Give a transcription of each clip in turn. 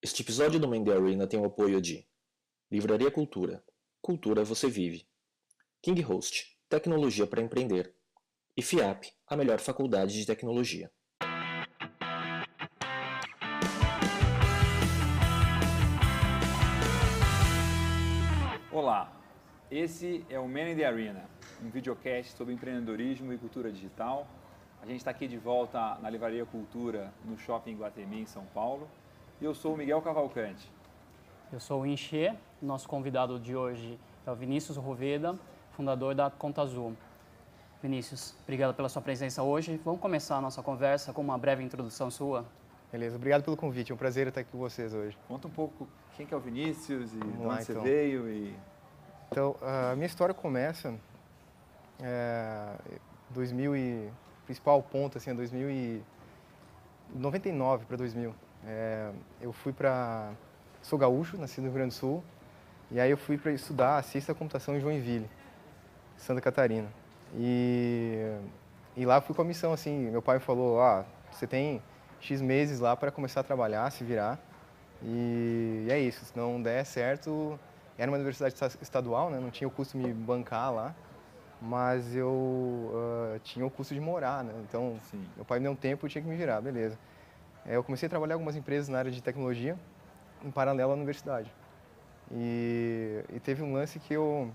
Este episódio do Mendy Arena tem o apoio de Livraria Cultura. Cultura você vive. King Host, tecnologia para empreender. E FIAP, a melhor faculdade de tecnologia. Olá, esse é o Man in the Arena, um videocast sobre empreendedorismo e cultura digital. A gente está aqui de volta na Livraria Cultura, no Shopping Guatemi, em São Paulo. E eu sou o Miguel Cavalcante. Eu sou o Inchê, nosso convidado de hoje é o Vinícius Roveda, fundador da Conta Azul. Vinícius, obrigado pela sua presença hoje. Vamos começar a nossa conversa com uma breve introdução sua. Beleza, obrigado pelo convite. É um prazer estar aqui com vocês hoje. Conta um pouco quem que é o Vinícius e Vamos de lá, onde você então. veio e Então, a minha história começa é, 2000 e principal ponto assim, é 2000 e 99 para 2000. É, eu fui para sou gaúcho, nasci no Rio Grande do Sul, e aí eu fui para estudar ciência da computação em Joinville, Santa Catarina. E e lá fui com a missão assim, meu pai me falou, ah, você tem X meses lá para começar a trabalhar, se virar. E, e é isso, se não der certo, era uma universidade esta- estadual, né? não tinha o custo de me bancar lá, mas eu ah, tinha o custo de morar, né? Então, Sim. meu pai me deu um tempo, eu tinha que me virar, beleza. É, eu comecei a trabalhar em algumas empresas na área de tecnologia, em paralelo à universidade. E, e teve um lance que eu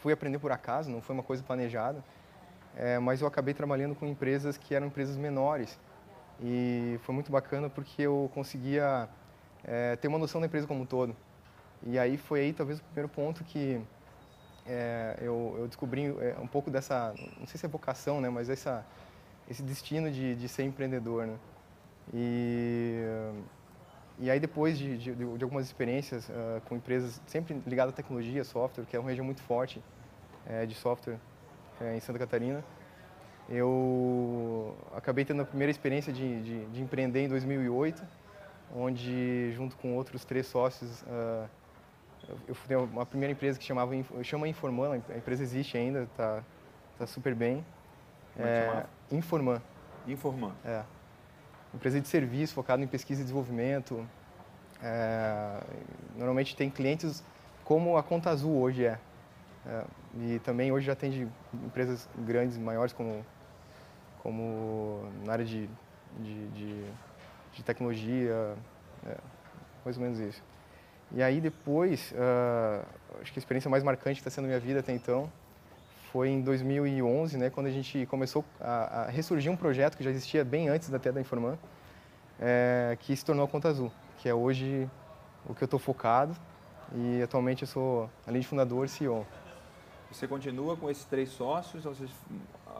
fui aprender por acaso, não foi uma coisa planejada, é, mas eu acabei trabalhando com empresas que eram empresas menores. E foi muito bacana porque eu conseguia é, ter uma noção da empresa como um todo. E aí foi aí talvez o primeiro ponto que é, eu, eu descobri é, um pouco dessa, não sei se é vocação, né, mas essa, esse destino de, de ser empreendedor. Né? E, e aí depois de, de, de algumas experiências ah, com empresas sempre ligadas à tecnologia, software, que é uma região muito forte eh, de software eh, em Santa Catarina, eu acabei tendo a primeira experiência de, de, de empreender em 2008, onde junto com outros três sócios ah, eu- fundei uma primeira empresa que chamava chama Informan, a empresa existe ainda, está tá super bem. Como é chamava? Informan. Informan. É. Empresa de serviço focada em pesquisa e desenvolvimento. É, normalmente tem clientes como a Conta Azul hoje é. É, e também hoje já atende empresas grandes, maiores, como, como na área de, de, de, de tecnologia, é, mais ou menos isso. E aí depois, ah, acho que a experiência mais marcante que está sendo minha vida até então foi em 2011, né, quando a gente começou a, a ressurgir um projeto que já existia bem antes até da Informan, é, que se tornou a Conta Azul, que é hoje o que eu estou focado e atualmente eu sou, além de fundador, CEO. Você continua com esses três sócios, vocês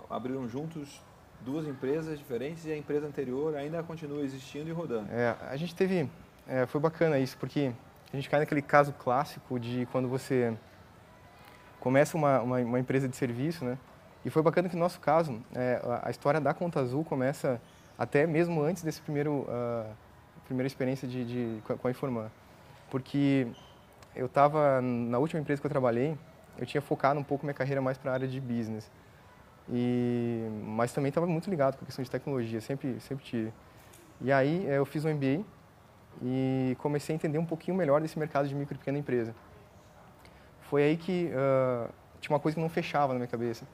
abriram juntos duas empresas diferentes e a empresa anterior ainda continua existindo e rodando. É, a gente teve, é, foi bacana isso, porque a gente cai naquele caso clássico de quando você começa uma, uma, uma empresa de serviço, né? E foi bacana que no nosso caso, é, a, história da Conta Azul começa até mesmo antes desse primeiro, ah, primeira experiência de, de, com a- Informan. Porque eu estava, na última empresa que eu trabalhei, eu tinha focado um pouco minha carreira mais para a área de business. E, mas também estava muito ligado com a questão de tecnologia, sempre, sempre tive. E aí eh, eu fiz um MBA e comecei a entender um pouquinho melhor desse mercado de micro e pequena empresa. Foi aí que ah, tinha uma coisa que não fechava na minha cabeça,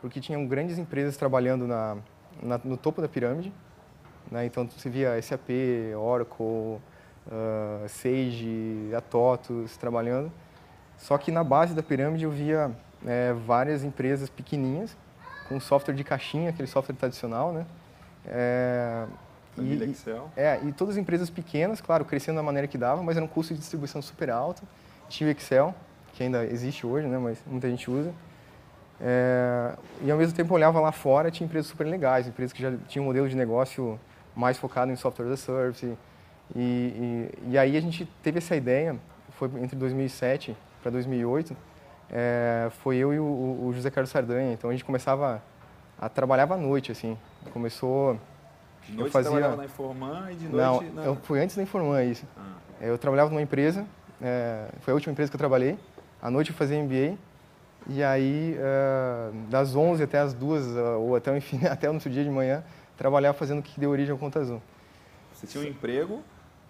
porque tinham grandes empresas trabalhando na, na- no topo da pirâmide, né? então você via SAP, Oracle, ah, Sage, a TOTUS trabalhando, só que na base da pirâmide eu via eh, várias empresas pequenininhas com software de caixinha, aquele software tradicional, né? Família e- Excel. é, e todas as empresas pequenas, claro, crescendo da maneira que dava, mas era um custo de distribuição super alto. Tinha o Excel, que ainda existe hoje, né, mas muita gente usa. É, e ao mesmo tempo eu olhava lá fora, tinha empresas super legais, empresas que já tinham um modelo de negócio mais focado em software as a service. E, e, e aí a gente teve essa ideia, foi entre 2007 para 2008, é, foi eu e o, o José Carlos Sardanha. Então a gente começava a trabalhava à noite, assim. Começou De noite fazia- você trabalhava na Informan e de não, noite na... eu fui antes da Informan isso. Ah, Eu trabalhava numa empresa, é, foi a última empresa que eu trabalhei. À noite eu fazia MBA. E aí, é, das 11 até as 2, é, ou até o, enfim, até o outro dia de manhã, trabalhava fazendo o que deu origem ao Conta Azul. Você tinha um emprego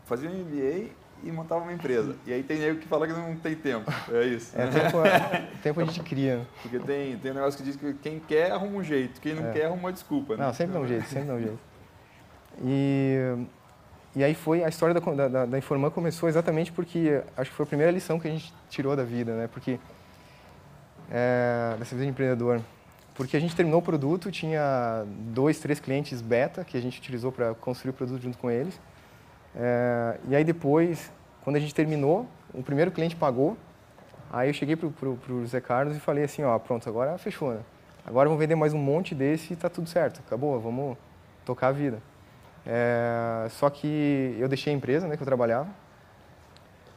fazia um MBA e montava uma empresa. E aí tem nego que fala que não tem tempo. É isso. É, tempo, é, tempo a gente cria. Porque tem, tem um negócio que diz que quem quer arruma um jeito, quem não é. quer arruma uma desculpa. Né? Não, sempre dá um jeito, sempre dá um jeito. E, e aí foi, a história da, da, da Informan começou exatamente porque acho que foi a primeira lição que a gente tirou da vida, né? Porque, é, dessa vida de empreendedor. Porque a gente terminou o produto, tinha dois, três clientes beta que a gente utilizou para construir o produto junto com eles. É, e aí depois, quando a gente terminou, o primeiro cliente pagou. Aí eu cheguei para o Zé Carlos e falei assim, ó, pronto, agora fechou, né? Agora vamos vender mais um monte desse e tá tudo certo, acabou, vamos tocar a vida. É, só que eu deixei a empresa, né, que eu trabalhava,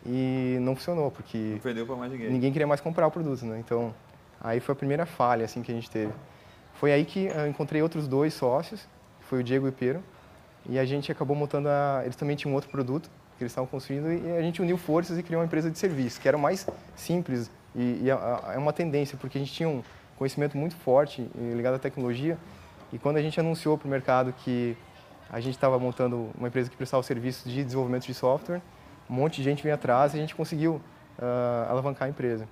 e não funcionou, porque para mais ninguém. ninguém queria mais comprar o produto, né? Então, aí foi a primeira falha assim que a gente teve. Foi aí que eu encontrei outros dois sócios, foi o Diego e o Pedro, e a gente acabou montando a... Eles também tinham outro produto que eles estavam construindo e a gente uniu forças e criou uma empresa de serviço, que era mais simples e, e é uma tendência, porque a gente tinha um conhecimento muito forte ligado à tecnologia e quando a gente anunciou para o mercado que a gente estava montando uma empresa que prestava serviços de desenvolvimento de software, um monte de gente veio atrás e a gente conseguiu uh, alavancar a empresa.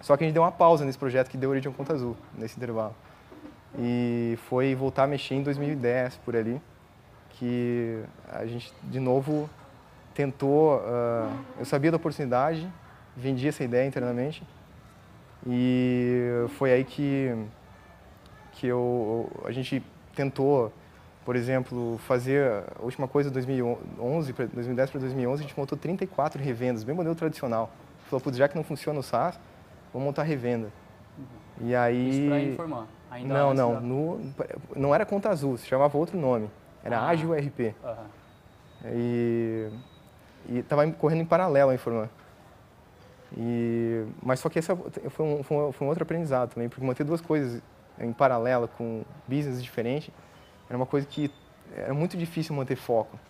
Só que a gente deu uma pausa nesse projeto que deu origem ao Conta Azul, nesse intervalo. E foi voltar a mexer em 2010, por ali que a gente, de novo, tentou. Uh, eu sabia da oportunidade, vendi essa ideia internamente e foi aí que, que eu, a gente tentou, por exemplo, fazer a última coisa 2011, 2010 para 2011, a gente montou 34 revendas, bem modelo tradicional. Falou, putz, já que não funciona o SaaS, vamos montar revenda. Uhum. E aí... Isso para informar. Ainda não, não, no, não era conta azul, se chamava outro nome. Era ah. Ágil RP. Uhum. E estava correndo em paralelo a informar. E, mas só que essa foi um, foi, um, outro aprendizado também, porque manter duas coisas em paralelo com business diferentes era uma coisa que era muito difícil manter foco.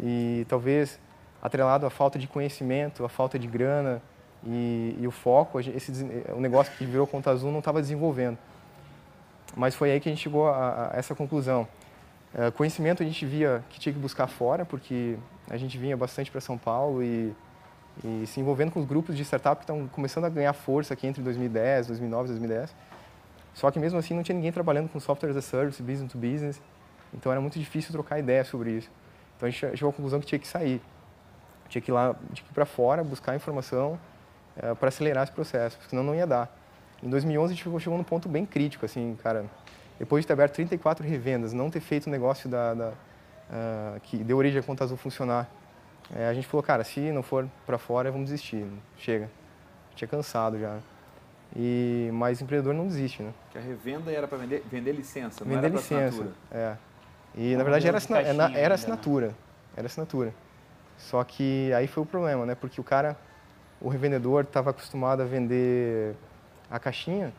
E talvez atrelado à falta de conhecimento, à falta de grana e, e o foco, esse, o negócio que virou conta azul não estava desenvolvendo. Mas foi aí que a gente chegou a, a essa conclusão. Uh, conhecimento a gente via que tinha que buscar fora, porque a gente vinha bastante para São Paulo e, e, se envolvendo com os grupos de startup que estão começando a ganhar força aqui entre 2010, 2009 e 2010. Só que mesmo assim não tinha ninguém trabalhando com software as a service, business to business, então era muito difícil trocar ideia sobre isso. Então a gente chegou à conclusão que tinha que sair, tinha que ir lá, tinha que ir para fora, buscar informação uh, para acelerar esse processo, senão não ia dar. Em 2011 a gente chegou, chegou num ponto bem crítico, assim, cara, depois de ter aberto 34 revendas, não ter feito o negócio da, da uh, que deu origem à Conta Azul funcionar, é, a gente falou, cara, se não for para fora, vamos desistir, chega. Tinha cansado já. E, mas empreendedor não desiste, né? Que a revenda era para vender, vender licença, não vender era licença. É. E na verdade era, assina, era, era né? assinatura, era assinatura. Só que aí foi o problema, né? Porque o cara, o revendedor estava acostumado a vender a caixinha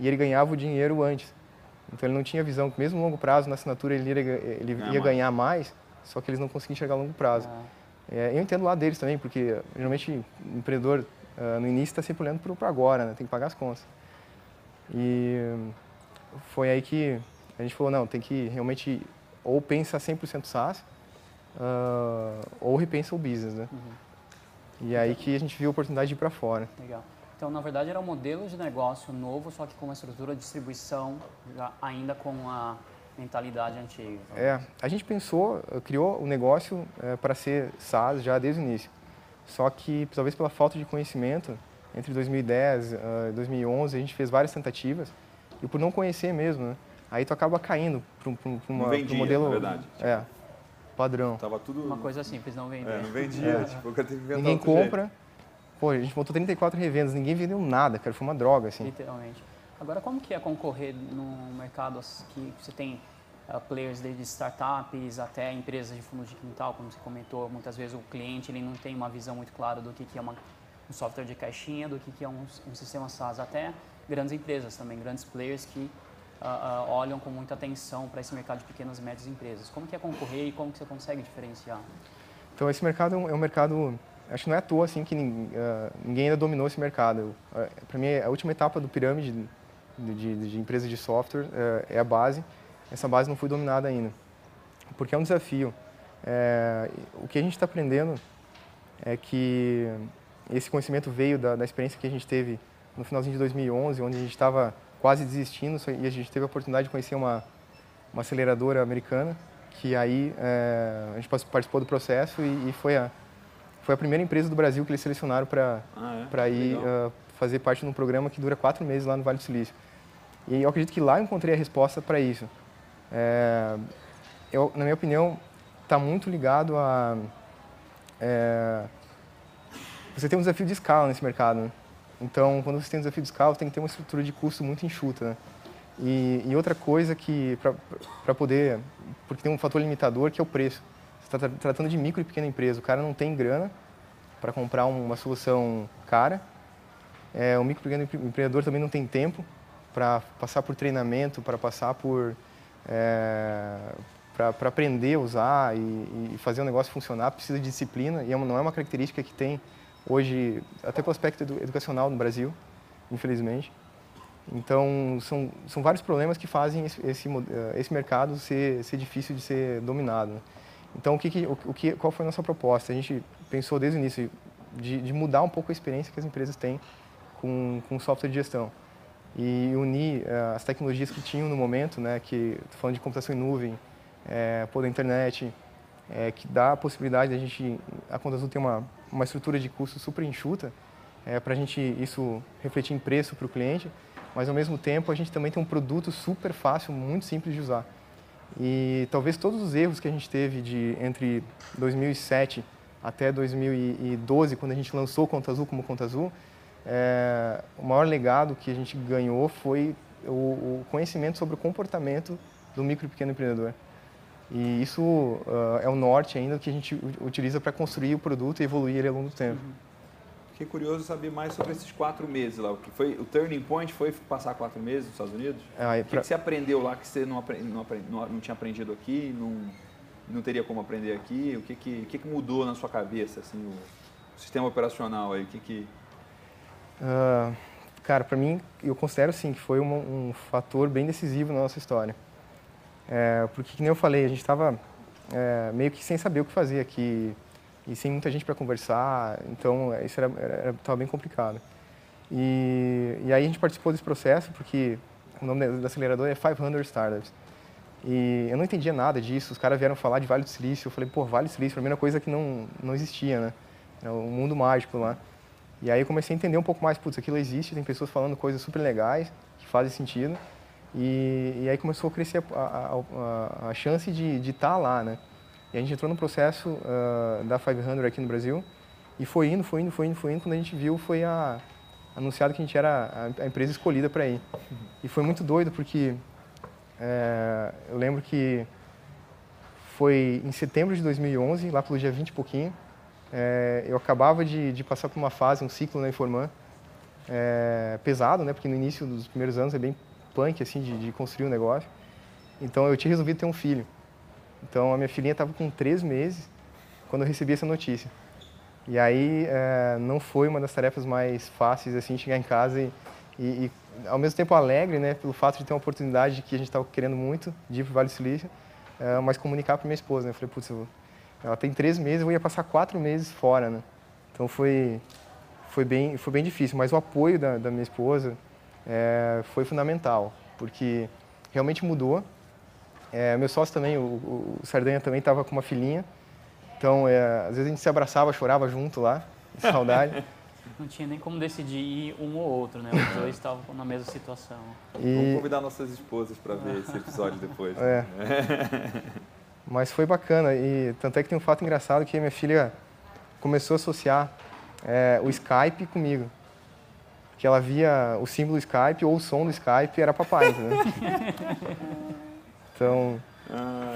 e ele ganhava o dinheiro antes. Então ele não tinha visão que mesmo longo prazo na assinatura ele ia, ele ia ganhar mais, só que eles não conseguiam enxergar a longo prazo. Ah. É, eu entendo o lado deles também, porque geralmente o empreendedor uh, no início está sempre olhando para agora, né? tem que pagar as contas. E foi aí que a gente falou, não, tem que realmente ou pensa 100% SaaS uh, ou repensa o business, né? Uhum. E aí que a gente viu a oportunidade de ir para fora. Legal. Então, na verdade, era um modelo de negócio novo, só que com uma estrutura de distribuição ainda com a mentalidade antiga. É, a gente pensou, eh, criou o negócio é, para ser SaaS já desde o início. Só que, talvez pela falta de conhecimento, entre 2010 e uh, 2011, a gente fez várias tentativas e por não conhecer mesmo, né? Aí tu acaba caindo para um modelo... verdade. É, padrão. Tava tudo... Uma coisa simples, não vender. É, não vendia, é. tipo, eu teve que Ninguém compra... Jeito Pô, a gente montou 34 revendas, ninguém vendeu nada, cara, foi uma droga, assim. Literalmente. Agora, como que é concorrer num mercado que você tem uh, players desde startups até empresas de fundo de quintal, como você comentou, muias vezes o cliente ele não tem uma visão muito clara do que, que é uma, um software de caixinha, do que, que é um, um sistema SaaS, até grandes empresas também, grandes players que uh, olham com muita atenção para esse mercado de pequenas e médias empresas. Como que é concorrer e como que você consegue diferenciar? Então, esse mercado é um é mercado acho que não é à toa assim que uh, ninguém ainda dominou esse mercado. Uh, Para mim, a última etapa do pirâmide de, de, de empresas de software uh, é a base. Essa base não foi dominada ainda, porque é um desafio. É, o que a gente está aprendendo é que esse conhecimento veio da, da, experiência que a gente teve no finalzinho de 2011, onde a gente estava quase desistindo e a gente teve a oportunidade de conhecer uma, uma aceleradora americana, que aí é, a gente participou do processo e, e, foi, a, foi a primeira empresa do Brasil que eles selecionaram para ah, é? ir uh, fazer parte de um programa que dura quatro meses lá no Vale do Silício. E eu acredito que lá eu encontrei a resposta para isso. É, eu, na minha opinião, está muito ligado a... É, você tem um desafio de escala nesse mercado. Né? Então, quando você tem um desafio de escala, tem que ter uma estrutura de custo muito enxuta. Né? E, e, outra coisa que, para poder, porque tem um fator limitador que é o preço. Você está tratando de micro e pequena empresa, o cara não tem grana para comprar uma solução cara. É, o micro e pequeno empreendedor também não tem tempo para passar por treinamento, para passar por é, para aprender a usar e, e, fazer o negócio funcionar precisa de disciplina e é não é uma característica que tem hoje até pelo aspecto educacional no Brasil, infelizmente. Então são, são vários problemas que fazem esse, esse, eh, mercado ser, ser difícil de ser dominado. Então o que, o, que qual foi a nossa proposta? A gente pensou desde o início de, de mudar um pouco a experiência que as empresas têm com, com software de gestão e unir uh, as tecnologias que tinham no momento, né, que falando de computação em nuvem, é, internet, é, que dá a possibilidade de a gente, a Conta Azul ter uma, uma estrutura de custo super enxuta, é, para a gente isso refletir em preço para o cliente, mas ao mesmo tempo a gente também tem um produto super fácil, muito simples de usar. E talvez todos os erros que a gente teve de entre 2007 até 2012, quando a gente lançou Conta Azul como Conta Azul, é, o maior legado que a gente ganhou foi o, o, conhecimento sobre o comportamento do micro e pequeno empreendedor. E isso uh, é o norte ainda que a gente utiliza para construir o produto e evoluir ele ao longo do tempo. Uhum. Fiquei curioso saber mais sobre esses quatro meses lá. O que foi o turning point foi passar quatro meses nos Estados Unidos? Ah, o que, pra... que, você aprendeu lá que você não, não, não, não, tinha aprendido aqui, não, não teria como aprender aqui? O que, que, que, que mudou na sua cabeça, assim, o sistema operacional aí? O que, que Uh, cara, para mim, eu considero sim que foi um, um, fator bem decisivo na nossa história. É, porque, como eu falei, a gente estava é, meio que sem saber o que fazer aqui e sem muita gente para conversar, então isso era, era, era bem complicado. E, e aí a gente participou desse processo porque o nome do acelerador é 500 Startups. E eu não entendia nada disso, os caras vieram falar de Vale do Silício, eu falei, pô, Vale do Silício, a primeira coisa que não, não existia, né? É um mundo mágico lá. E aí eu comecei a entender um pouco mais, putz, aquilo existe, tem pessoas falando coisas super legais, que fazem sentido. E, e aí começou a crescer a, a, a, a chance de estar tá lá, né? E a gente entrou no processo uh, da 500 aqui no Brasil e foi indo, foi indo, foi indo, foi indo. Quando a gente viu, foi a, anunciado que a gente era a, empresa escolhida para ir. E foi muito doido porque é, eu lembro que foi em setembro de 2011, lá pelo dia 20 e pouquinho, é, eu acabava de, de, passar por uma fase, um ciclo na Informan, é, pesado, né? Porque no início dos primeiros anos é bem punk, assim, de, de, construir um negócio. Então eu tinha resolvido ter um filho. Então a minha filhinha estava com três meses quando eu recebi essa notícia. E aí é, não foi uma das tarefas mais fáceis, assim, chegar em casa e, e, e, ao mesmo tempo alegre, né? Pelo fato de ter uma oportunidade que a gente estava querendo muito de ir para o Vale do Silício, é, mas comunicar para minha esposa, né? Eu falei, putz, eu ela tem três meses, eu ia passar quatro meses fora, né? Então foi, foi, bem, foi bem difícil, mas o apoio da, da minha esposa é, foi fundamental, porque realmente mudou. É, meu sócio também, o, o Sardanha também estava com uma filhinha, então é, às vezes a gente se abraçava, chorava junto lá, de saudade. Não tinha nem como decidir ir um ou outro, né? Os dois estavam na mesma situação. E... Vamos convidar nossas esposas para ver esse episódio depois. É. Mas foi bacana e tanto é que tem um fato engraçado que minha filha começou a associar é, o Skype comigo. Que ela via o símbolo Skype ou o som do Skype era papai, né? Então,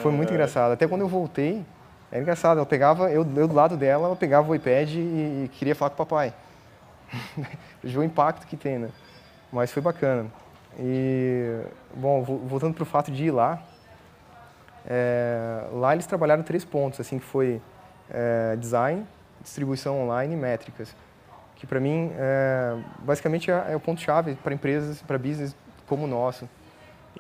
foi muito engraçado. Até quando eu voltei, era engraçado. Ela pegava, eu, eu do lado dela, ela pegava o iPad e, e queria falar com o papai. Viu o impacto que tem, né? Mas foi bacana. E, bom, voltando para o fato de ir lá, é, lá eles trabalharam três pontos, assim, que foi é, design, distribuição online e métricas, que para mim é, basicamente é, é o ponto chave para empresas, para business como o nosso.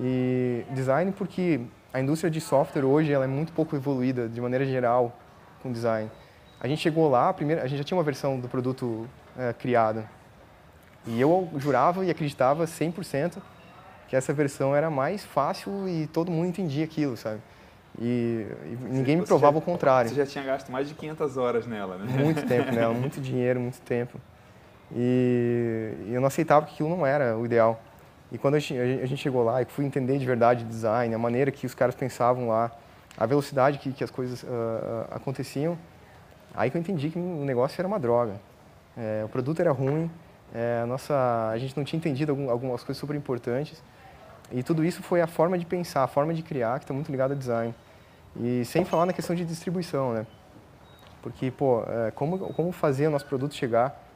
E design porque a indústria de software hoje ela é muito pouco evoluída de maneira geral com design. A gente chegou lá, primeiro, a gente já tinha uma versão do produto é, criada. E eu jurava e acreditava 100% que essa versão era mais fácil e todo mundo entendia aquilo, sabe? E, e ninguém me provava já, o contrário. Você já tinha gasto mais de 500 horas nela, né? Muito tempo nela, muito dinheiro, muito tempo. E, eu não aceitava que aquilo não era o ideal. E quando a gente, a gente chegou lá e fui entender de verdade design, a maneira que os caras pensavam lá, a velocidade que, que as coisas uh, aconteciam, aí que eu entendi que o negócio era uma droga. É, o produto era ruim, é, a, nossa, a gente não tinha entendido algum, algumas coisas super importantes. E tudo isso foi a forma de pensar, a forma de criar, que está muito ligada ao design. E sem falar na questão de distribuição, né? Porque, pô, é, como, como fazer o nosso produto chegar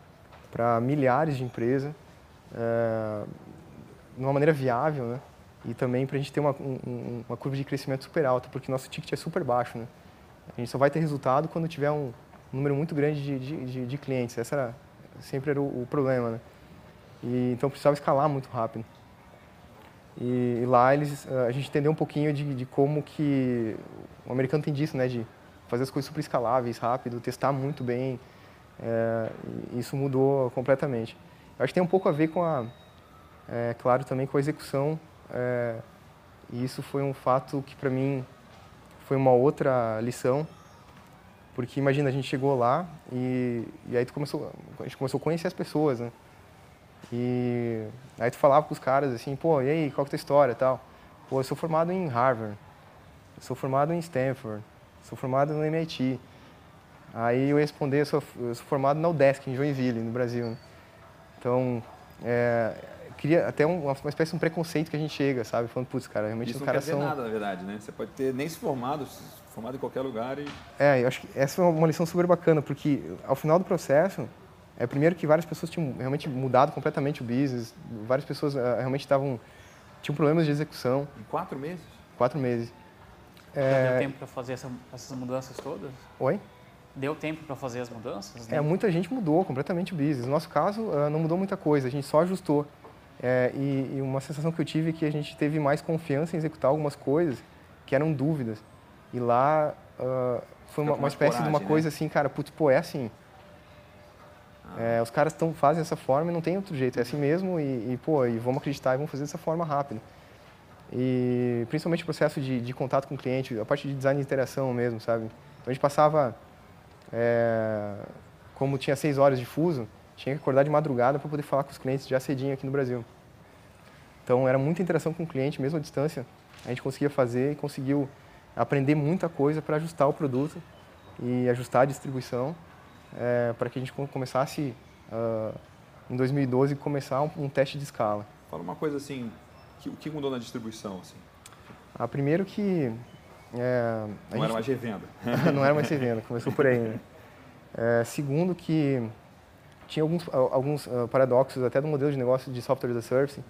para milhares de empresas é, de uma maneira viável, né? E também para a gente ter uma, um, uma curva de crescimento super alta, porque nosso ticket é super baixo, né? A gente só vai ter resultado quando tiver um número muito grande de, de, de, de clientes. Essa era, sempre era o, o, problema, né? E, então precisava escalar muito rápido. E, e lá eles, a gente entendeu um pouquinho de, de como que o americano tem disso, né? De fazer as coisas super escaláveis, rápido, testar muito bem. É, isso mudou completamente. Eu acho que tem um pouco a ver com a, é, claro, também com a execução. É, e isso foi um fato que para mim foi uma outra lição, porque imagina a gente chegou lá e, e aí tu começou, a gente começou a conhecer as pessoas, né? E aí tu falava com os caras assim, pô, e aí, qual que é a tua história tal? Pô, eu sou formado em Harvard, sou formado em Stanford, sou formado no MIT. Aí eu ia responder, eu sou, eu sou formado na UDESC, em Joinville, no Brasil. Né? Então, é, cria até uma, uma espécie de um preconceito que a gente chega, sabe? Falando, putz, cara, realmente Isso os caras são... Isso não quer dizer nada, na verdade, né? Você pode ter nem se formado, se formado em qualquer lugar e... É, eu acho que essa é uma lição super bacana, porque ao final do processo, é primeiro que várias pessoas tinham realmente mudado completamente o business, várias pessoas uh, realmente estavam tinham problemas de execução. Em quatro meses? Quatro meses. É... Deu tempo para fazer essa, essas mudanças todas? Oi? Deu tempo para fazer as mudanças? Né? É, muita gente mudou completamente o business. No nosso caso, uh, não mudou muita coisa, a gente só ajustou. É, e, e, uma sensação que eu tive é que a gente teve mais confiança em executar algumas coisas que eram dúvidas. E lá uh, foi uma, uma espécie coragem, de uma né? coisa assim, cara, putz, pô, é assim. Ah. É, os caras tão, fazem dessa forma e não tem outro jeito, é assim mesmo e, e, pô, e vamos acreditar e vamos fazer dessa forma rápida. E principalmente o processo de, de contato com o cliente, a parte de design de interação mesmo, sabe? Então a gente passava, é, como tinha seis horas de fuso, tinha que acordar de madrugada para poder falar com os clientes já cedinho aqui no Brasil. Então era muita interação com o cliente, mesmo à distância. A gente conseguia fazer e conseguiu aprender muita coisa para ajustar o produto e ajustar a distribuição é, para que a gente começasse uh, em 2012 começar um, um, teste de escala. Fala uma coisa assim, que, o que mudou na distribuição? Assim? Ah, primeiro que é, não gente, era mais revenda. não era mais revenda, começou por aí. Né? É, segundo que tinha alguns, alguns uh, paradoxos até do modelo de negócio de software as a service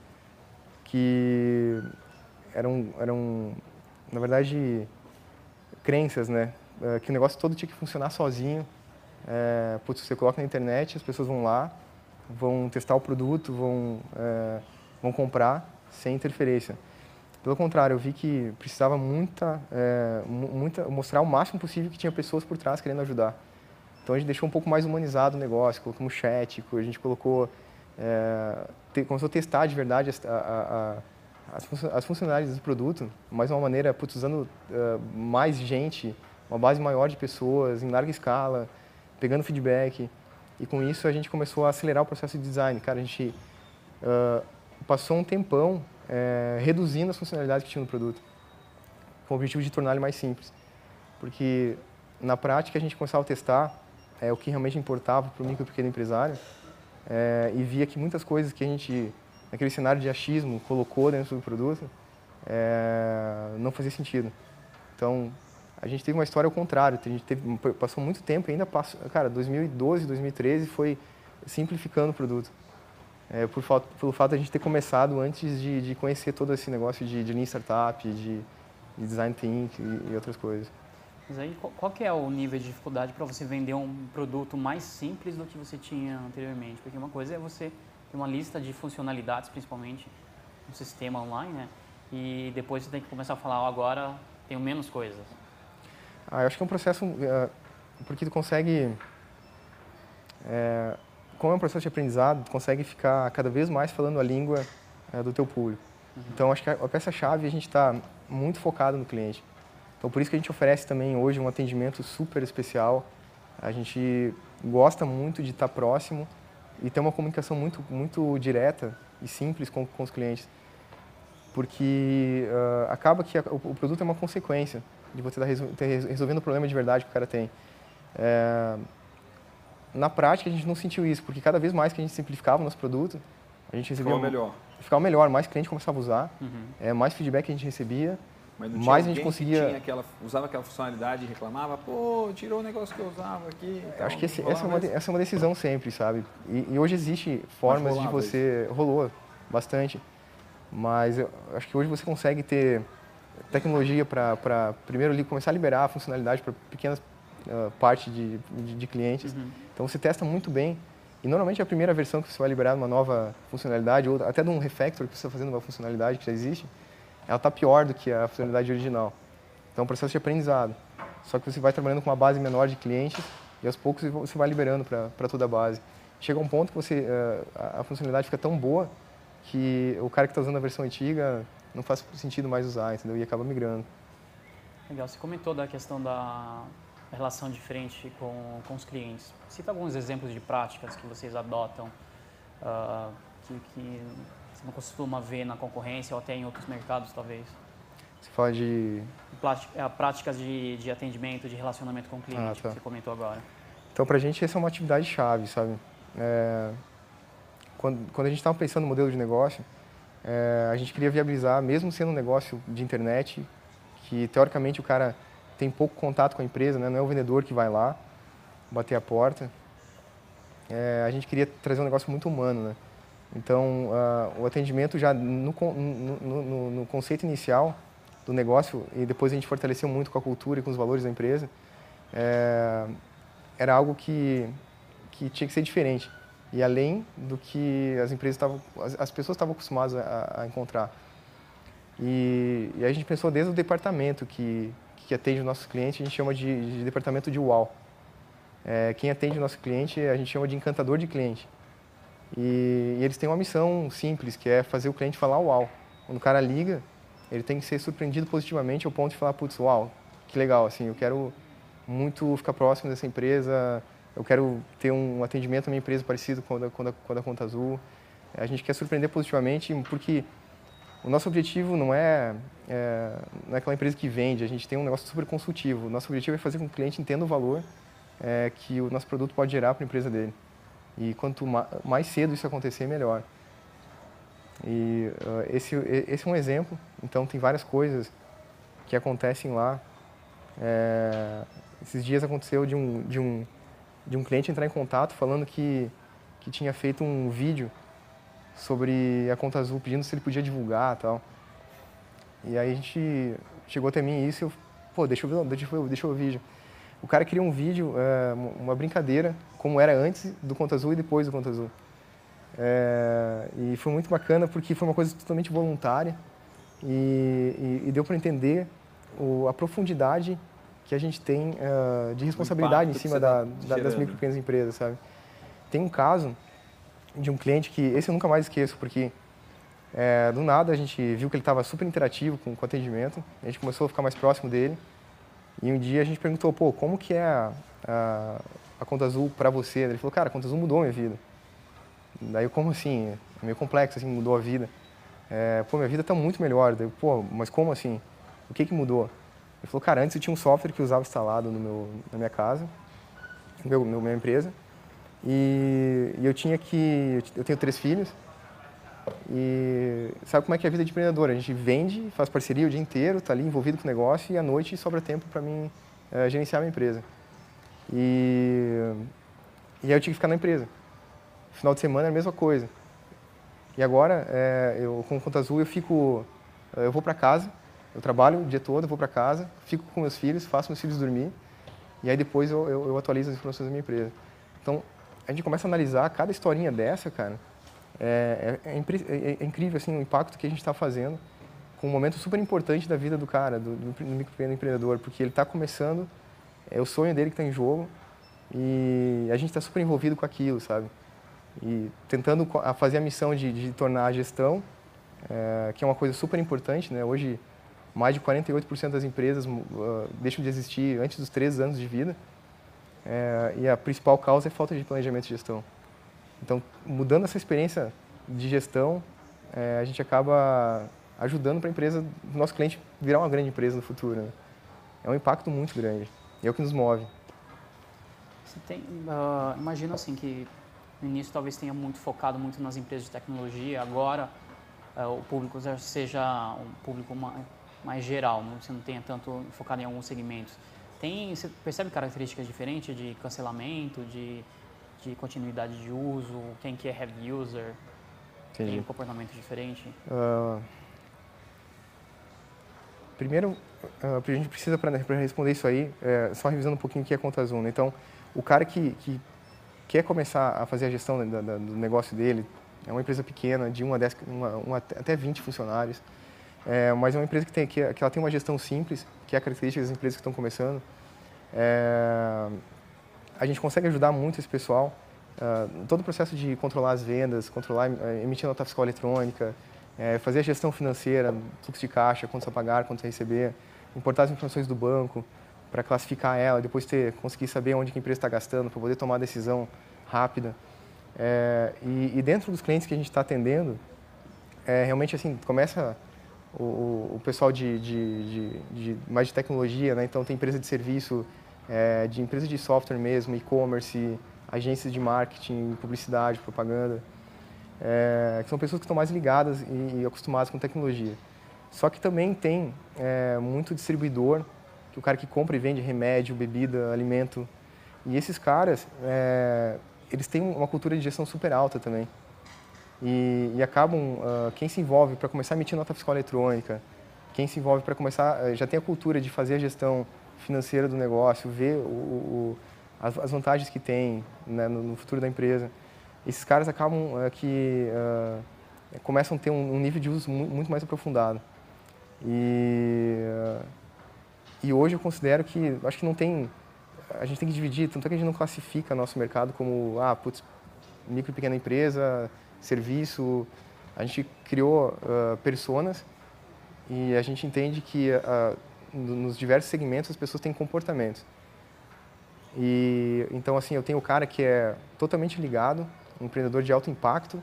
que eram, eram na verdade, crenças, né? Uh, que o negócio todo tinha que funcionar sozinho. É, putz, você coloca na internet, as pessoas vão lá, vão testar o produto, vão, é, vão comprar sem interferência. Pelo contrário, eu vi que precisava muita, é, muita, mostrar o máximo possível que tinha pessoas por trás querendo ajudar. Então a gente deixou um pouco mais humanizado o negócio, colocamos chat, a gente colocou, é, te, começou a testar de verdade a, a, a, as, as funcionalidades do produto, de uma maneira, putz, usando uh, mais gente, uma base maior de pessoas, em larga escala, pegando feedback. E com isso a gente começou a acelerar o processo de design. Cara, a gente uh, passou um tempão é, reduzindo as funcionalidades que tinha no produto, com o objetivo de tornar ele mais simples. Porque na prática a gente começava a testar é, o que realmente importava para o micro e pequeno empresário é, e via que muitas coisas que a gente, naquele cenário de achismo, colocou dentro do produto é, não fazia sentido. Então, a gente teve uma história ao contrário, a gente teve, passou muito tempo ainda, passou, cara, 2012, 2013 foi simplificando o produto. É, por, pelo fato de a gente ter começado antes de, de conhecer todo esse negócio de, de Lean Startup, de, de Design Think e, e outras coisas. Mas aí, qual que é o nível de dificuldade para você vender um produto mais simples do que você tinha anteriormente? Porque uma coisa é você ter uma lista de funcionalidades, principalmente no sistema online, né? e depois você tem que começar a falar, oh, agora tenho menos coisas? Ah, eu acho que é um processo, uh, porque tu consegue, é, como é um processo de aprendizado, consegue ficar cada vez mais falando a língua uh, do teu público. Uhum. Então, acho que a, a peça-chave a gente está muito focado no cliente. Então, por isso que a gente oferece também hoje um atendimento super especial. A gente gosta muito de estar próximo e ter uma comunicação muito, muito direta e simples com, com os clientes. Porque uh, acaba que a, o, o, produto é uma consequência de você estar tá resolvendo o problema de verdade que o cara tem. É, na prática, a gente não sentiu isso, porque cada vez mais que a gente simplificava o nosso produto, a gente recebia... Ficava melhor. Ficava melhor, mais cliente começava a usar, uhum. é, mais feedback a gente recebia mas não tinha mais a gente conseguia. Que aquela, usava aquela funcionalidade e reclamava, pô, tirou o negócio que eu usava aqui. Então, acho que esse, essa, é uma, essa é uma decisão sempre, sabe? E, e hoje existe formas de você. Isso. Rolou bastante. Mas eu acho que hoje você consegue ter tecnologia para, primeiro, começar a liberar a funcionalidade para pequenas uh, partes de, de, de clientes. Uhum. Então você testa muito bem. E normalmente a primeira versão que você vai liberar uma nova funcionalidade, ou até de um refactor que você está fazendo uma funcionalidade que já existe, ela está pior do que a funcionalidade original. Então, é um processo de aprendizado. Só que você vai trabalhando com uma base menor de clientes e aos poucos você vai liberando para toda a base. Chega um ponto que você, uh, a funcionalidade fica tão boa que o cara que está usando a versão antiga não faz sentido mais usar, entendeu? E acaba migrando. Legal. Você comentou da questão da relação diferente com, com os clientes. Cita alguns exemplos de práticas que vocês adotam uh, que, que não costuma ver na concorrência ou até em outros mercados, talvez? Você fala de... É, práticas de, de atendimento, de relacionamento com o cliente, ah, tá. que você comentou agora. Então, para a gente, essa é uma atividade chave, sabe? É... Quando, quando a gente estava pensando no modelo de negócio, é... a gente queria viabilizar, mesmo sendo um negócio de internet, que teoricamente o cara tem pouco contato com a empresa, né? não é o vendedor que vai lá bater a porta. É... a gente queria trazer um negócio muito humano, né? Então, uh, o atendimento já no, no, no, no, conceito inicial do negócio, e depois a gente fortaleceu muito com a cultura e com os valores da empresa, é, era algo que, que tinha que ser diferente. E além do que as empresas estavam, as, as pessoas estavam acostumadas a, a encontrar. E, e, a gente pensou desde o departamento que, que atende os nossos clientes, a gente chama de, de departamento de UAU. É, quem atende o nosso cliente, a gente chama de encantador de cliente. E, e, eles têm uma missão simples, que é fazer o cliente falar uau. Quando o cara liga, ele tem que ser surpreendido positivamente ao ponto de falar, putz, uau, que legal, assim, eu quero muito ficar próximo dessa empresa, eu quero ter um atendimento na minha empresa parecido com a, com a, com a da Conta Azul. A gente quer surpreender positivamente porque o nosso objetivo não é, é, não é aquela empresa que vende, a gente tem um negócio super consultivo. O nosso objetivo é fazer com que o cliente entenda o valor é, que o nosso produto pode gerar para a empresa dele. E quanto mais cedo isso acontecer, melhor. E uh, esse, esse é um exemplo. Então, tem várias coisas que acontecem lá. É, esses dias aconteceu de um, de, um, de um cliente entrar em contato falando que, que tinha feito um vídeo sobre a conta azul, pedindo se ele podia divulgar tal. E aí a gente chegou até mim isso e eu, pô, deixa eu ver, deixa eu, deixa eu ver o vídeo. O cara queria um vídeo, é, uma brincadeira, como era antes do Conta Azul e depois do Conta Azul. É, e foi muito bacana porque foi uma coisa totalmente voluntária e, e, e deu para entender o, a profundidade que a gente tem uh, de responsabilidade em cima da, da, das micro e pequenas empresas, sabe? Tem um caso de um cliente que esse eu nunca mais esqueço porque é, do nada a gente viu que ele estava super interativo com, com o atendimento, a gente começou a ficar mais próximo dele e um dia a gente perguntou, pô, como que é a, a, a Conta Azul para você? Ele falou, cara, a Conta Azul mudou a minha vida. Daí, como assim? É meio complexo, assim, mudou a vida. É, pô, minha vida está muito melhor. Daí, pô, mas como assim? O que que mudou? Ele falou, cara, antes eu tinha um software que eu usava instalado no meu, na minha casa, no meu, na minha empresa, e, e eu tinha que... Eu tenho três filhos, e sabe como é que é a vida de empreendedor? A gente vende, faz parceria o dia inteiro, está ali envolvido com o negócio e à noite sobra tempo para mim é, gerenciar a minha empresa. E, e aí eu tinha que ficar na empresa. Final de semana é a mesma coisa. E agora, é, eu, com Conta Azul, eu fico, eu vou para casa, eu trabalho o dia todo, eu vou para casa, fico com meus filhos, faço meus filhos dormir e aí depois eu, eu, eu atualizo as informações da minha empresa. Então, a gente começa a analisar cada historinha dessa, cara, é, é, é, é, é, incrível assim, o impacto que a gente está fazendo com um momento super importante da vida do cara, do, do, do microempreendedor, porque ele está começando, é o sonho dele que está em jogo e a gente está super envolvido com aquilo, sabe? E tentando fazer a missão de, de tornar a gestão, é, que é uma coisa super importante, né? Hoje, mais de 48% das empresas uh, deixam de existir antes dos 13 anos de vida. É, e a principal causa é falta de planejamento e gestão. Então, mudando essa experiência de gestão, é, a gente acaba ajudando para a empresa, nosso cliente virar uma grande empresa no futuro. Né? É um impacto muito grande. É o que nos move. Você tem, uh, imagino assim que no início talvez tenha muito focado muito nas empresas de tecnologia, agora uh, o público seja um público mais, mais geral, não, você não tenha tanto focado em alguns segmentos. Tem, você percebe características diferentes de cancelamento, de, de continuidade de uso, quem que é heavy user? Entendi. Tem um comportamento diferente? Uh, primeiro, uh, a gente precisa, para responder isso aí, é, só revisando um pouquinho o que é conta Zoom. Né? Então, o cara que, que quer começar a fazer a gestão da, da, do negócio dele, é uma empresa pequena, de 1 a 10, uma, uma, até 20 funcionários, é, mas é uma empresa que, tem, que, que ela tem uma gestão simples, que é a característica das empresas que estão começando. É, a gente consegue ajudar muito esse pessoal. Uh, todo o processo de controlar as vendas, controlar, uh, emitir nota fiscal eletrônica, uh, fazer a gestão financeira, fluxo de caixa, quanto a pagar, quanto a receber, importar as informações do banco para classificar ela, depois ter, conseguir saber onde a empresa está gastando, para poder tomar decisão rápida. É, e, e, dentro dos clientes que a gente está atendendo, é, realmente assim, começa o, o pessoal de, de, de, de, mais de tecnologia, né? então tem empresa de serviço, é, de empresa de software mesmo, e-commerce, agências de marketing, publicidade, propaganda, é, que são pessoas que estão mais ligadas e, e, acostumadas com tecnologia. Só que também tem é, muito distribuidor, que o cara que compra e vende remédio, bebida, alimento, e esses caras, é, eles têm uma cultura de gestão super alta também. E, e acabam, uh, quem se envolve para começar a emitir nota fiscal eletrônica, quem se envolve para começar, uh, já tem a cultura de fazer a gestão financeira do negócio, ver o, o, as, as, vantagens que tem né, no, no, futuro da empresa. Esses caras acabam uh, que começam a ter um, um, nível de uso muito mais aprofundado. E, e hoje eu considero que, acho que não tem, a gente tem que dividir, tanto é que a gente não classifica nosso mercado como, ah, putz, micro e pequena empresa, serviço. A gente criou uh, personas e a gente entende que uh, nos diversos segmentos as pessoas têm comportamentos. E então assim, eu tenho o cara que é totalmente ligado, um empreendedor de alto impacto,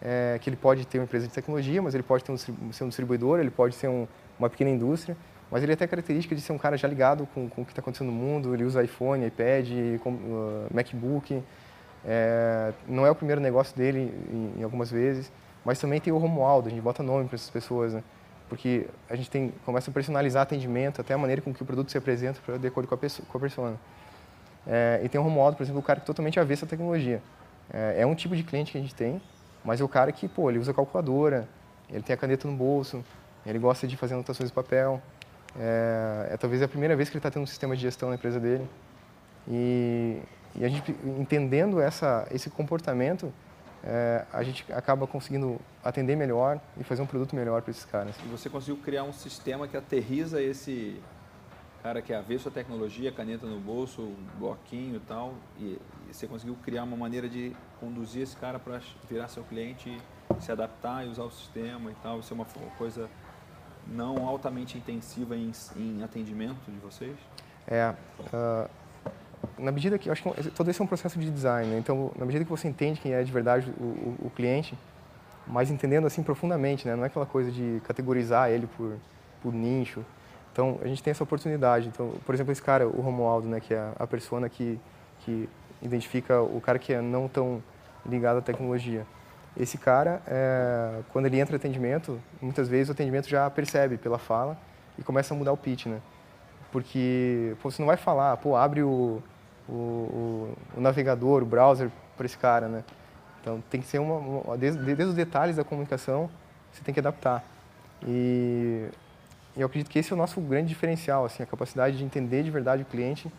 é, que ele pode ter uma empresa de tecnologia, mas ele pode um, ser um distribuidor, ele pode ser um, uma pequena indústria, mas ele tem a característica de ser um cara já ligado com, com o que está acontecendo no mundo, ele usa iPhone, iPad, com, uh, MacBook, é, não é o primeiro negócio dele em, em, algumas vezes, mas também tem o Romualdo, a gente bota nome para essas pessoas, né? porque a gente tem, começa a personalizar atendimento, até a maneira com que o produto se apresenta de acordo com a, pessoa, com a persona. É, e tem o Romualdo, por exemplo, o cara que é totalmente avessa a tecnologia. É, é, um tipo de cliente que a gente tem, mas é o cara que, pô, ele usa calculadora, ele tem a caneta no bolso, ele gosta de fazer anotações de papel. É, é talvez a primeira vez que ele está tendo um sistema de gestão na empresa dele. E, e a gente, entendendo essa, esse comportamento, é, a gente acaba conseguindo atender melhor e fazer um produto melhor para esses caras. E você conseguiu criar um sistema que aterriza esse cara que é avesso à tecnologia, caneta no bolso, bloquinho e tal, e, e você conseguiu criar uma maneira de conduzir esse cara para virar seu cliente, se adaptar e usar o sistema e tal, isso é uma coisa não altamente intensiva em, em atendimento de vocês? É, uh, na medida que, acho que todo esse é um processo de design, né? então, na medida que você entende quem é de verdade o, o, o, cliente, mas entendendo assim profundamente, né? não é aquela coisa de categorizar ele por, por nicho. Então, a gente tem essa oportunidade. Então, por exemplo, esse cara, o Romualdo, né? que é a persona que, que identifica o cara que é não tão ligado à tecnologia. Esse cara, é, quando ele entra em atendimento, muitas vezes o atendimento já percebe pela fala e começa a mudar o pitch, né? Porque pô, você não vai falar, pô, abre o, o, o, navegador, o browser para esse cara, né? Então tem que ser uma, uma desde, desde, os detalhes da comunicação você tem que adaptar. E, eu acredito que esse é o nosso grande diferencial, assim, a capacidade de entender de verdade o cliente,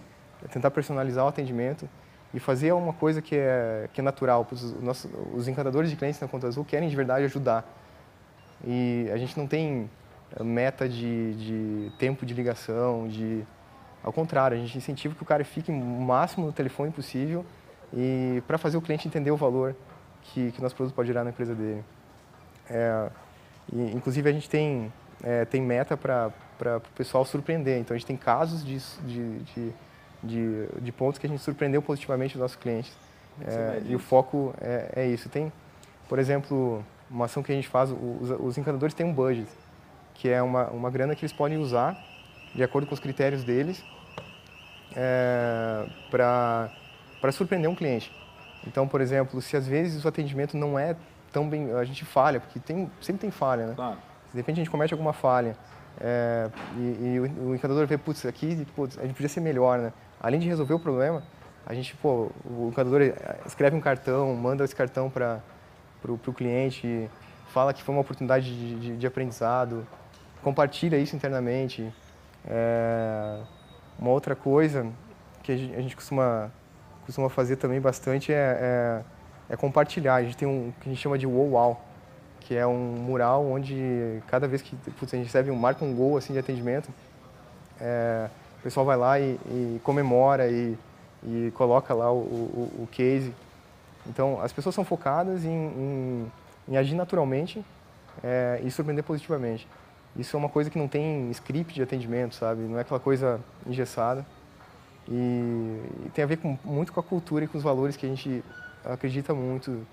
tentar personalizar o atendimento e fazer uma coisa que é, que é natural. Os, os encantadores de clientes na Conta Azul querem de verdade ajudar. E a gente não tem meta de, de tempo de ligação, de ao contrário, a gente incentiva que o cara fique o máximo no telefone possível e para fazer o cliente entender o valor que, que nosso produto pode gerar na empresa dele. É, e, inclusive, a gente tem, é, tem meta para o pessoal surpreender. Então, a gente tem casos de, de, de, de, de pontos que a gente surpreendeu positivamente os nossos clientes. É, e o foco é, é isso. Tem, por exemplo, uma ação que a gente faz, os, os encantadores têm um budget, que é uma, uma grana que eles podem usar de acordo com os critérios deles é, para surpreender um cliente. Então, por exemplo, se às vezes o atendimento não é tão bem, a gente falha, porque tem, sempre tem falha, né? Claro. De repente a gente comete alguma falha é, e, e o, o encantador vê, putz, aqui putz, a gente podia ser melhor, né? Além de resolver o problema, a gente, pô, o encantador escreve um cartão, manda esse cartão para o cliente, fala que foi uma oportunidade de, de, de aprendizado, compartilha isso internamente. É, uma outra coisa que a gente, costuma, costuma fazer também bastante é, é, é, compartilhar. A gente tem um que a gente chama de wow wow, que é um mural onde cada vez que putz, a gente recebe um marca um gol assim de atendimento, é, o pessoal vai lá e, e comemora e, e, coloca lá o, o, o, case. Então as pessoas são focadas em, em, em agir naturalmente é, e surpreender positivamente. Isso é uma coisa que não tem script de atendimento, sabe? Não é aquela coisa engessada. E, e tem a ver com, muito com a cultura e com os valores que a gente acredita muito,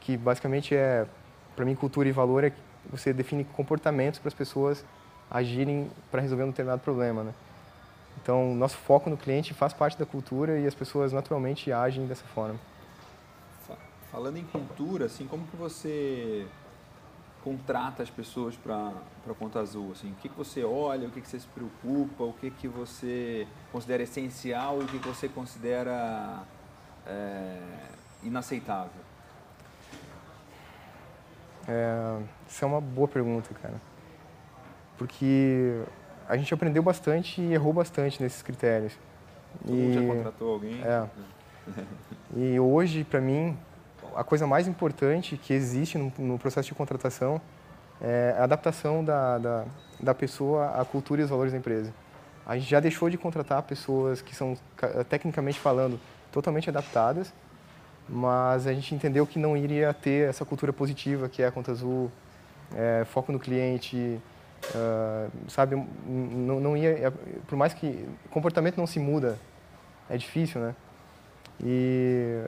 que basicamente é, para mim, cultura e valor é que você define comportamentos para as pessoas agirem para resolver um determinado problema, né? Então, nosso foco no cliente faz parte da cultura e as pessoas naturalmente agem dessa forma. Falando em cultura, assim, como que você contrata as pessoas para a Conta Azul? Assim, o que, que você olha, o que, que você se preocupa, o que, que você considera essencial e o que, que você considera é, inaceitável? É, isso é uma boa pergunta, cara. Porque a gente aprendeu bastante e errou bastante nesses critérios. Todo e, já contratou alguém? É. e hoje, para mim, a coisa mais importante que existe no, no processo de contratação é a adaptação da, da, da, pessoa à cultura e aos valores da empresa. A gente já deixou de contratar pessoas que são, tecnicamente falando, totalmente adaptadas, mas a gente entendeu que não iria ter essa cultura positiva que é a Conta Azul, é, foco no cliente, uh, sabe? Não, não ia, é, por mais que comportamento não se muda, é difícil, né? E,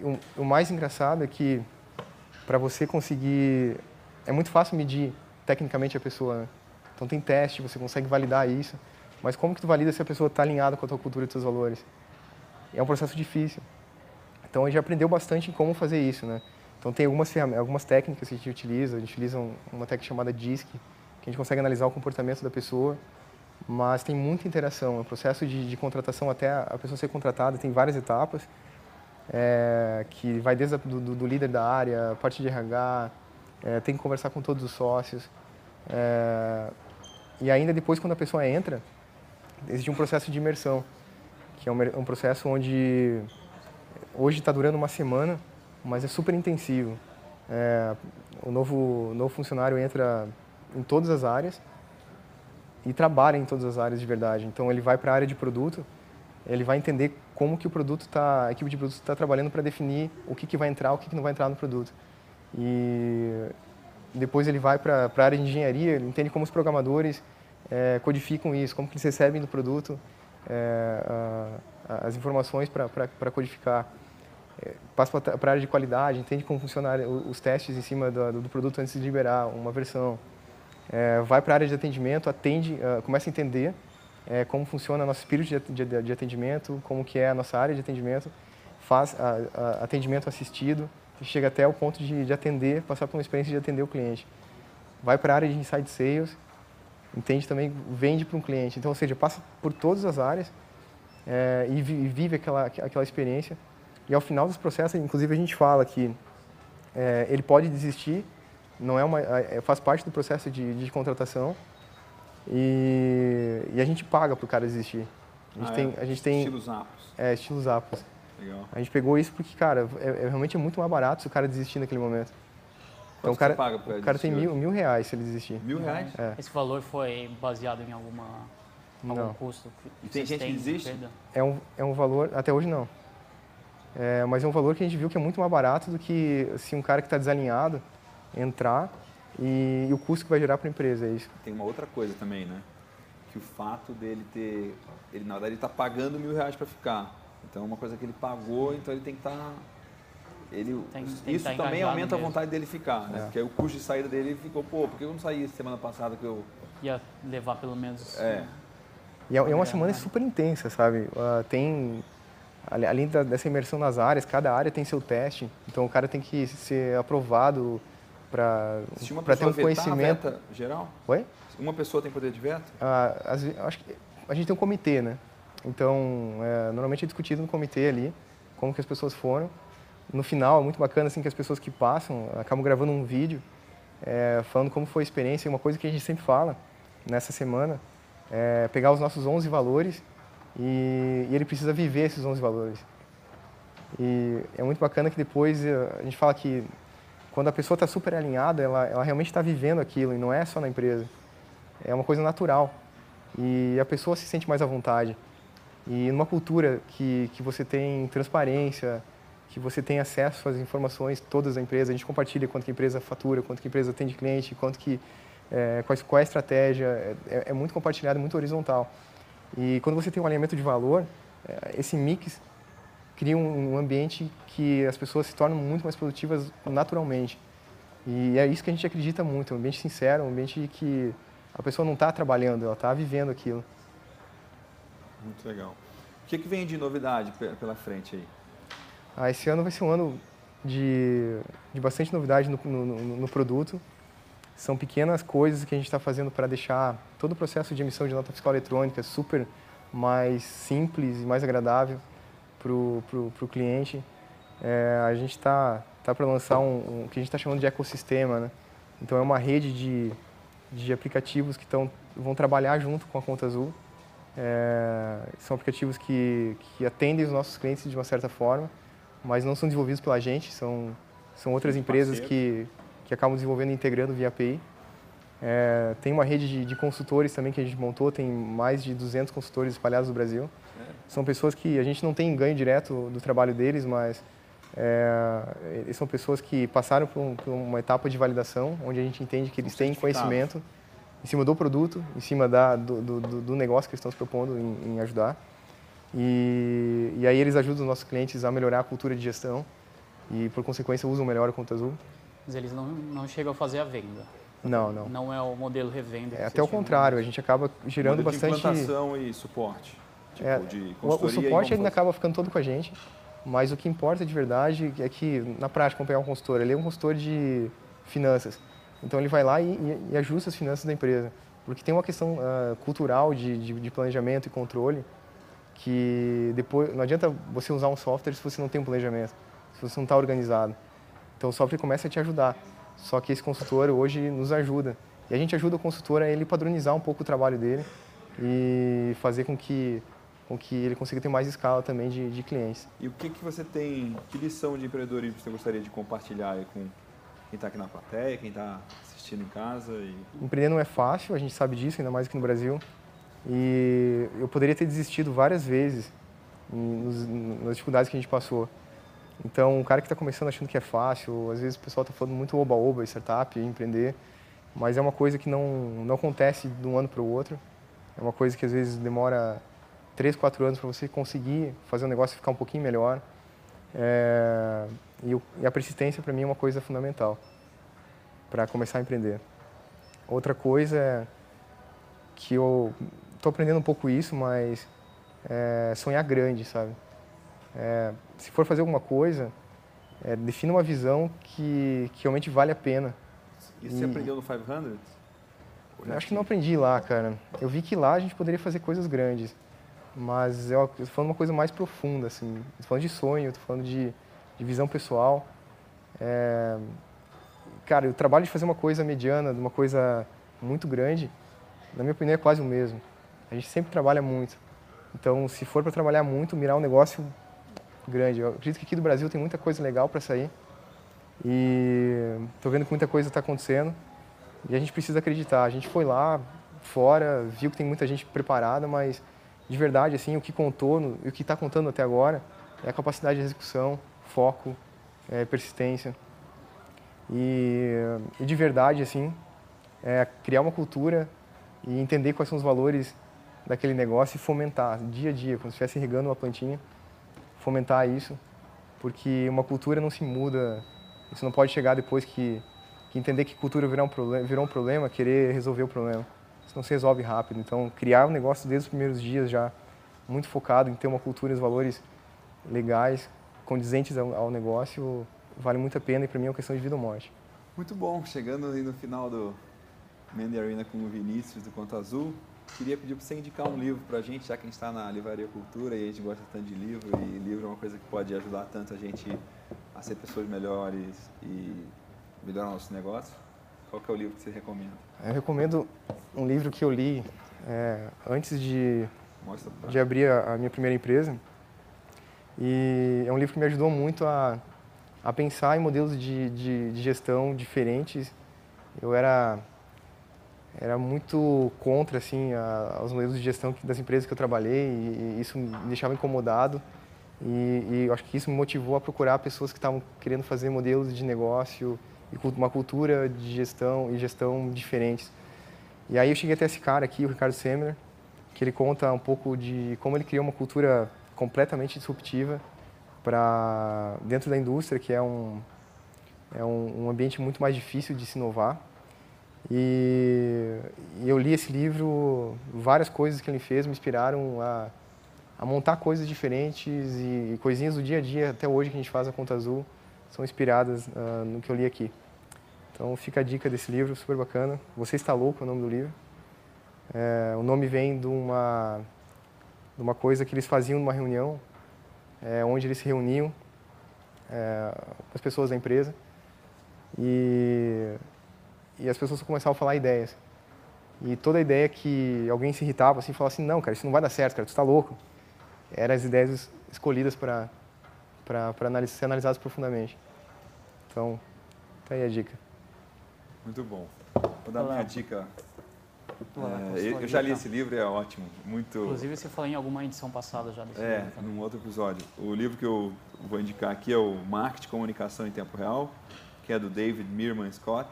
o, o mais engraçado é que para você conseguir é muito fácil medir tecnicamente a pessoa. Né? Então tem teste, você consegue validar isso. Mas como que tu valida se a pessoa está alinhada com a tua cultura e teus valores? É um processo difícil. Então a gente aprendeu bastante em como fazer isso, né? Então tem algumas algumas técnicas que a gente utiliza. A gente utiliza uma técnica chamada DISC, que a gente consegue analisar o comportamento da pessoa. Mas tem muita interação. O processo de, de contratação até a pessoa ser contratada tem várias etapas é, que vai desde do, do, líder da área, a parte de RH, é, tem que conversar com todos os sócios. É, e ainda depois, quando a pessoa entra, existe um processo de imersão, que é um, um processo onde hoje está durando uma semana, mas é super intensivo. É, o novo, novo funcionário entra em todas as áreas e trabalha em todas as áreas de verdade. Então, ele vai para a área de produto, ele vai entender como que o produto tá, a equipe de produto está trabalhando para definir o que, que vai entrar, o que, que não vai entrar no produto. E depois ele vai para a área de engenharia, ele entende como os programadores é, codificam isso, como que eles recebem do produto é, a, as informações para codificar. É, passa para a área de qualidade, entende como funcionam os testes em cima do, do produto antes de liberar uma versão. É, vai para a área de atendimento, atende, uh, começa a entender é, como funciona nosso espírito de, de, de, atendimento, como que é a nossa área de atendimento, faz a, a, atendimento assistido, chega até o ponto de, de, atender, passar por uma experiência de atender o cliente. Vai para a área de inside sales, entende também, vende para um cliente. Então, ou seja, passa por todas as áreas é, e, vive aquela, aquela experiência. E ao final dos processos, inclusive, a gente fala que é, ele pode desistir, não é uma, é, faz parte do processo de, de contratação, e, e a gente paga para o cara existir. A gente, ah, tem, é? a gente tem. Estilos apos. É, estilos apos. Legal. A gente pegou isso porque, cara, é, é realmente é muito mais barato se o cara desistir naquele momento. Então o cara, você paga pra o cara tem mil, mil reais se ele desistir. Mil reais? É. Esse valor foi baseado em alguma, algum Não. custo? que E tem gente que de desiste? É um, é um valor, até hoje não. É, mas é um valor que a gente viu que é muito mais barato do que se um cara que está desalinhado entrar e, e o custo que vai gerar para a empresa, é isso. Tem uma outra coisa também, né? Que o fato dele ter. Ele, na verdade, ele está pagando mil reais para ficar. Então, é uma coisa que ele pagou, então ele tem que estar. ele, Tem- tem isso tá também aumenta a mesmo. vontade dele ficar, né? É. Porque aí o custo de saída dele ficou, pô, por que eu não saí semana passada que eu. Ia levar pelo menos... É. E é, é uma É, semana super intensa, sabe? Ah, tem, além da- dessa imersão nas áreas, cada área tem seu teste. Então o cara tem que ser aprovado para ter um conhecimento. veta geral? Oi? Uma pessoa tem poder de veto? Ah, ve- acho que a gente tem um comitê, né? Então, é, normalmente é discutido no comitê ali como que as pessoas foram. No final, é muito bacana assim que as pessoas que passam acabam gravando um vídeo é, falando como foi a experiência. Uma coisa que a gente sempre fala nessa semana é pegar os nossos 11 valores e, e ele precisa viver esses 11 valores. E é muito bacana que depois eh, a gente fala que quando a pessoa está super alinhada, ela, ela realmente está vivendo aquilo e não é só na empresa. É uma coisa natural. E a pessoa se sente mais à vontade. E numa cultura que, que você tem transparência, que você tem acesso às informações todas da empresa, a gente compartilha quanto que a empresa fatura, quanto que a empresa tem de cliente, quanto que, é, quais, qual é a estratégia, é, é muito compartilhado, muito horizontal. E quando você tem um alinhamento de valor, é, esse mix cria um, ambiente que as pessoas se tornam muito mais produtivas naturalmente. E é isso que a gente acredita muito, um ambiente sincero, um ambiente que a pessoa não está trabalhando, ela está vivendo aquilo. Muito legal. O que, que vem de novidade pe- pela frente aí? Ah, esse ano vai ser um ano de, de bastante novidade no, no, no- no produto. São pequenas coisas que a gente está fazendo para deixar todo o processo de emissão de nota fiscal eletrônica super mais simples e mais agradável para o cliente. É, a gente está tá, para lançar um, um- que a gente está chamando de ecossistema. Né? Então, é uma rede de, de aplicativos que tão, vão trabalhar junto com a Conta Azul. É, são aplicativos que, que atendem os nossos clientes de uma certa forma, mas não são desenvolvidos pela gente, são, são outras empresas que, que acabam desenvolvendo e integrando via API. É, tem uma rede de, de consultores também que a gente montou, tem mais de 200 consultores espalhados no Brasil. São pessoas que a gente não tem ganho direto do trabalho deles, mas é, são pessoas que passaram por, um- por uma etapa de validação, onde a gente entende que eles têm conhecimento em cima do produto, em cima da, do, do, do- do negócio que eles estão se propondo em, em ajudar. E, e aí eles ajudam os nossos clientes a melhorar a cultura de gestão e, por consequência, usam melhor a Conta Azul. Mas eles não, não chegam a fazer a venda. Não, não. Não é o modelo revenda. É até o tinham. contrário, a gente acaba gerando Modelo bastante... De implantação e suporte. Tipo, É, de O, o e suporte ainda acaba ficando todo com a gente, mas o que importa de verdade é que, na prática, pegar um consultor, ele é um consultor de finanças. Então, ele vai lá e, e- e ajusta as finanças da empresa. Porque tem uma questão ah, cultural de, de, de planejamento e controle que depois não adianta você usar um software se você não tem um planejamento, se você não está organizado. Então, o software começa a te ajudar. Só que esse consultor hoje nos ajuda. E a gente ajuda o consultor a ele padronizar um pouco o trabalho dele e fazer com que, com que ele consiga ter mais escala também de, de clientes. E o que, que você tem, que lição de empreendedorismo você gostaria de compartilhar com quem está aqui na plateia, quem está assistindo em casa? E... Empreender não é fácil, a gente sabe disso, ainda mais aqui no Brasil. E eu poderia ter desistido várias vezes nas dificuldades que a gente passou. Então, um cara que está começando achando que é fácil, às vezes o pessoal está falando muito oba-oba, startup, empreender, mas é uma coisa que não, não acontece de um ano para o outro. É uma coisa que às vezes demora três, quatro anos para você conseguir fazer o negócio ficar um pouquinho melhor. É, e, o- e a persistência, para mim, é uma coisa fundamental para começar a empreender. Outra coisa é que eu estou aprendendo um pouco isso, mas é sonhar grande, sabe? É, se for fazer alguma coisa, é, defina uma visão que, que realmente vale a pena. E você E- aprendeu no 500? Ou já Eu acho que não aprendi lá, cara. Eu vi que lá a gente poderia fazer coisas grandes, mas eu estou falando uma coisa mais profunda, assim. Estou falando de sonho, estou falando de, de visão pessoal. É, Cara, o trabalho de fazer uma coisa mediana, de uma coisa muito grande, na minha opinião é quase o mesmo. A gente sempre trabalha muito. Então, se for para trabalhar muito, mirar um negócio grande. Eu acredito que aqui do Brasil tem muita coisa legal para sair, E estou vendo que muita coisa está acontecendo e a gente precisa acreditar. A gente foi lá fora, viu que tem muita gente preparada, mas de verdade, assim, o que contou e o que está contando até agora é a capacidade de execução, foco, é, persistência. E, e, de verdade, assim, é criar uma cultura e entender quais são os valores daquele negócio e fomentar dia a dia, como se estivesse regando uma plantinha, fomentar isso, porque uma cultura não se muda, isso não pode chegar depois que, que entender que cultura virou um, problema, virou um problema, querer resolver o problema. Isso não se resolve rápido. Então, criar um negócio desde os primeiros dias já, muito focado em ter uma cultura e os valores legais, condizentes ao, ao negócio, vale muito a pena e para mim é uma questão de vida ou morte. Muito bom, chegando aí no final do Mandy Arena com o Vinícius do Conto Azul, queria pedir para você indicar um livro para a gente, já que a gente está na Livraria Cultura e a gente gosta tanto de livro, e livro é uma coisa que pode ajudar tanto a gente a ser pessoas melhores e melhorar nosso negócio. Qual é o livro que você recomenda? Eu recomendo um livro que eu li é, antes de, de abrir a, a minha primeira empresa. E é um livro que me ajudou muito a, a pensar em modelos de, de, de gestão diferentes. Eu era era muito contra assim a, aos modelos de gestão das empresas que eu trabalhei e, e isso me deixava incomodado e, e acho que isso me motivou a procurar pessoas que estavam querendo fazer modelos de negócio e uma cultura de gestão e gestão diferentes. E aí eu cheguei até esse cara aqui, o Ricardo Semler, que ele conta um pouco de como ele criou uma cultura completamente disruptiva para dentro da indústria, que é um é um, um ambiente muito mais difícil de se inovar. E, eu li esse livro, várias coisas que ele fez me inspiraram a, a montar coisas diferentes e, e, coisinhas do dia a dia, até hoje que a gente faz a Conta Azul, são inspiradas uh, no que eu li aqui. Então fica a dica desse livro, super bacana. Você está louco é o nome do livro. É, o nome vem de uma, de uma coisa que eles faziam numa reunião, é, onde eles se reuniam é, as pessoas da empresa e e as pessoas começavam a falar ideias. E toda ideia que alguém se irritava, assim, falava assim, não, cara, isso não vai dar certo, cara, tu está louco. Eram as ideias escolhidas para analis ser analisadas profundamente. Então, tá aí a dica. Muito bom. Vou dar Olá. minha dica. É, eu já li esse livro, é ótimo. Muito... Inclusive, você falou em alguma edição passada já desse é, livro. É, num outro episódio. O livro que eu vou indicar aqui é o Marketing Comunicação em Tempo Real, que é do David Meerman Scott.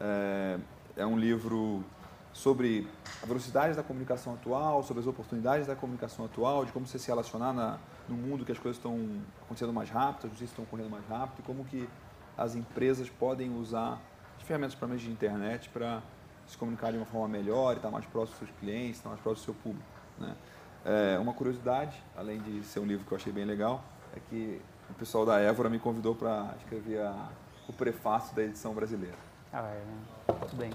É, é um livro sobre a velocidade da comunicação atual, sobre as oportunidades da comunicação atual, de como você se relacionar na, no mundo que as coisas estão acontecendo mais rápido, as notícias estão correndo mais rápido, e como que as empresas podem usar as ferramentas para de internet para se comunicar de uma forma melhor, estar mais próximo dos seus clientes, estar mais próximo do seu público. Né? É, uma curiosidade, além de ser um livro que eu achei bem legal, é que o pessoal da Évora me convidou para escrever a, o prefácio da edição brasileira. É, né? Muito bem.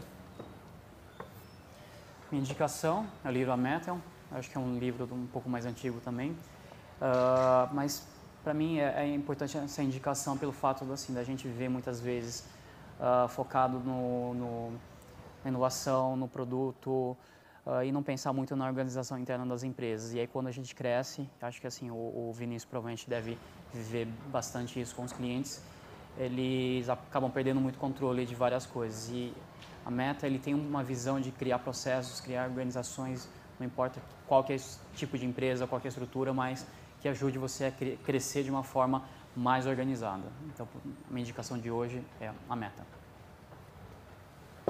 Minha indicação é o livro A Metal. Acho que é um livro um pouco mais antigo também. Uh, mas para mim é, é, importante essa indicação pelo fato assim, da gente ver muitas vezes uh, focado no, no, na inovação, no produto uh, e não pensar muito na organização interna das empresas. E aí quando a gente cresce, acho que assim o, o Vinícius provavelmente deve viver bastante isso com os clientes eles acabam perdendo muito controle de várias coisas. E a Meta ele tem uma visão de criar processos, criar organizações, não importa qual que é esse tipo de empresa, qual que é a estrutura, mas que ajude você a crescer de uma forma mais organizada. Então, a minha indicação de hoje é a Meta.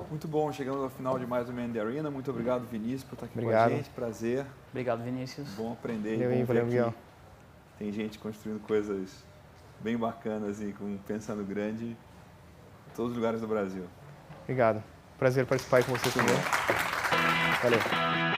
Muito bom, chegamos ao final de mais um Mandy Arena. Muito obrigado, Vinícius, por estar aqui obrigado. com a gente. Prazer. Obrigado, Vinícius. Bom aprender. Valeu, bom valeu, Miguel. Tem gente construindo coisas bem bacanas e com pensando grande em todos os lugares do Brasil. Obrigado. Prazer participar com você também. Valeu.